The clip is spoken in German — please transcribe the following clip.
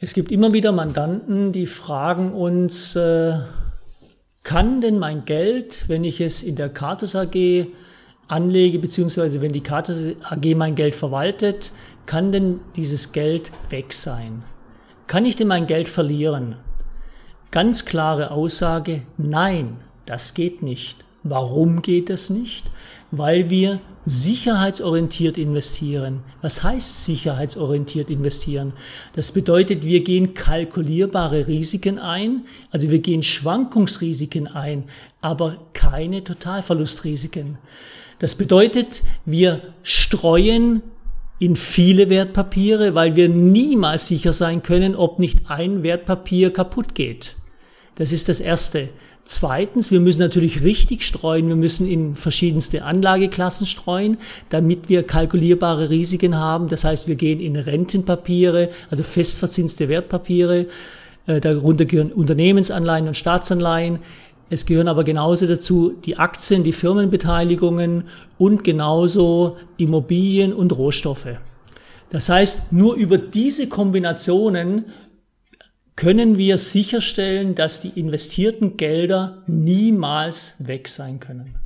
Es gibt immer wieder Mandanten, die fragen uns, äh, kann denn mein Geld, wenn ich es in der Kartus AG anlege, beziehungsweise wenn die Kartus AG mein Geld verwaltet, kann denn dieses Geld weg sein? Kann ich denn mein Geld verlieren? Ganz klare Aussage, nein, das geht nicht. Warum geht das nicht? Weil wir sicherheitsorientiert investieren. Was heißt sicherheitsorientiert investieren? Das bedeutet, wir gehen kalkulierbare Risiken ein, also wir gehen Schwankungsrisiken ein, aber keine Totalverlustrisiken. Das bedeutet, wir streuen in viele Wertpapiere, weil wir niemals sicher sein können, ob nicht ein Wertpapier kaputt geht. Das ist das Erste. Zweitens, wir müssen natürlich richtig streuen. Wir müssen in verschiedenste Anlageklassen streuen, damit wir kalkulierbare Risiken haben. Das heißt, wir gehen in Rentenpapiere, also festverzinste Wertpapiere. Äh, darunter gehören Unternehmensanleihen und Staatsanleihen. Es gehören aber genauso dazu die Aktien, die Firmenbeteiligungen und genauso Immobilien und Rohstoffe. Das heißt, nur über diese Kombinationen können wir sicherstellen, dass die investierten Gelder niemals weg sein können.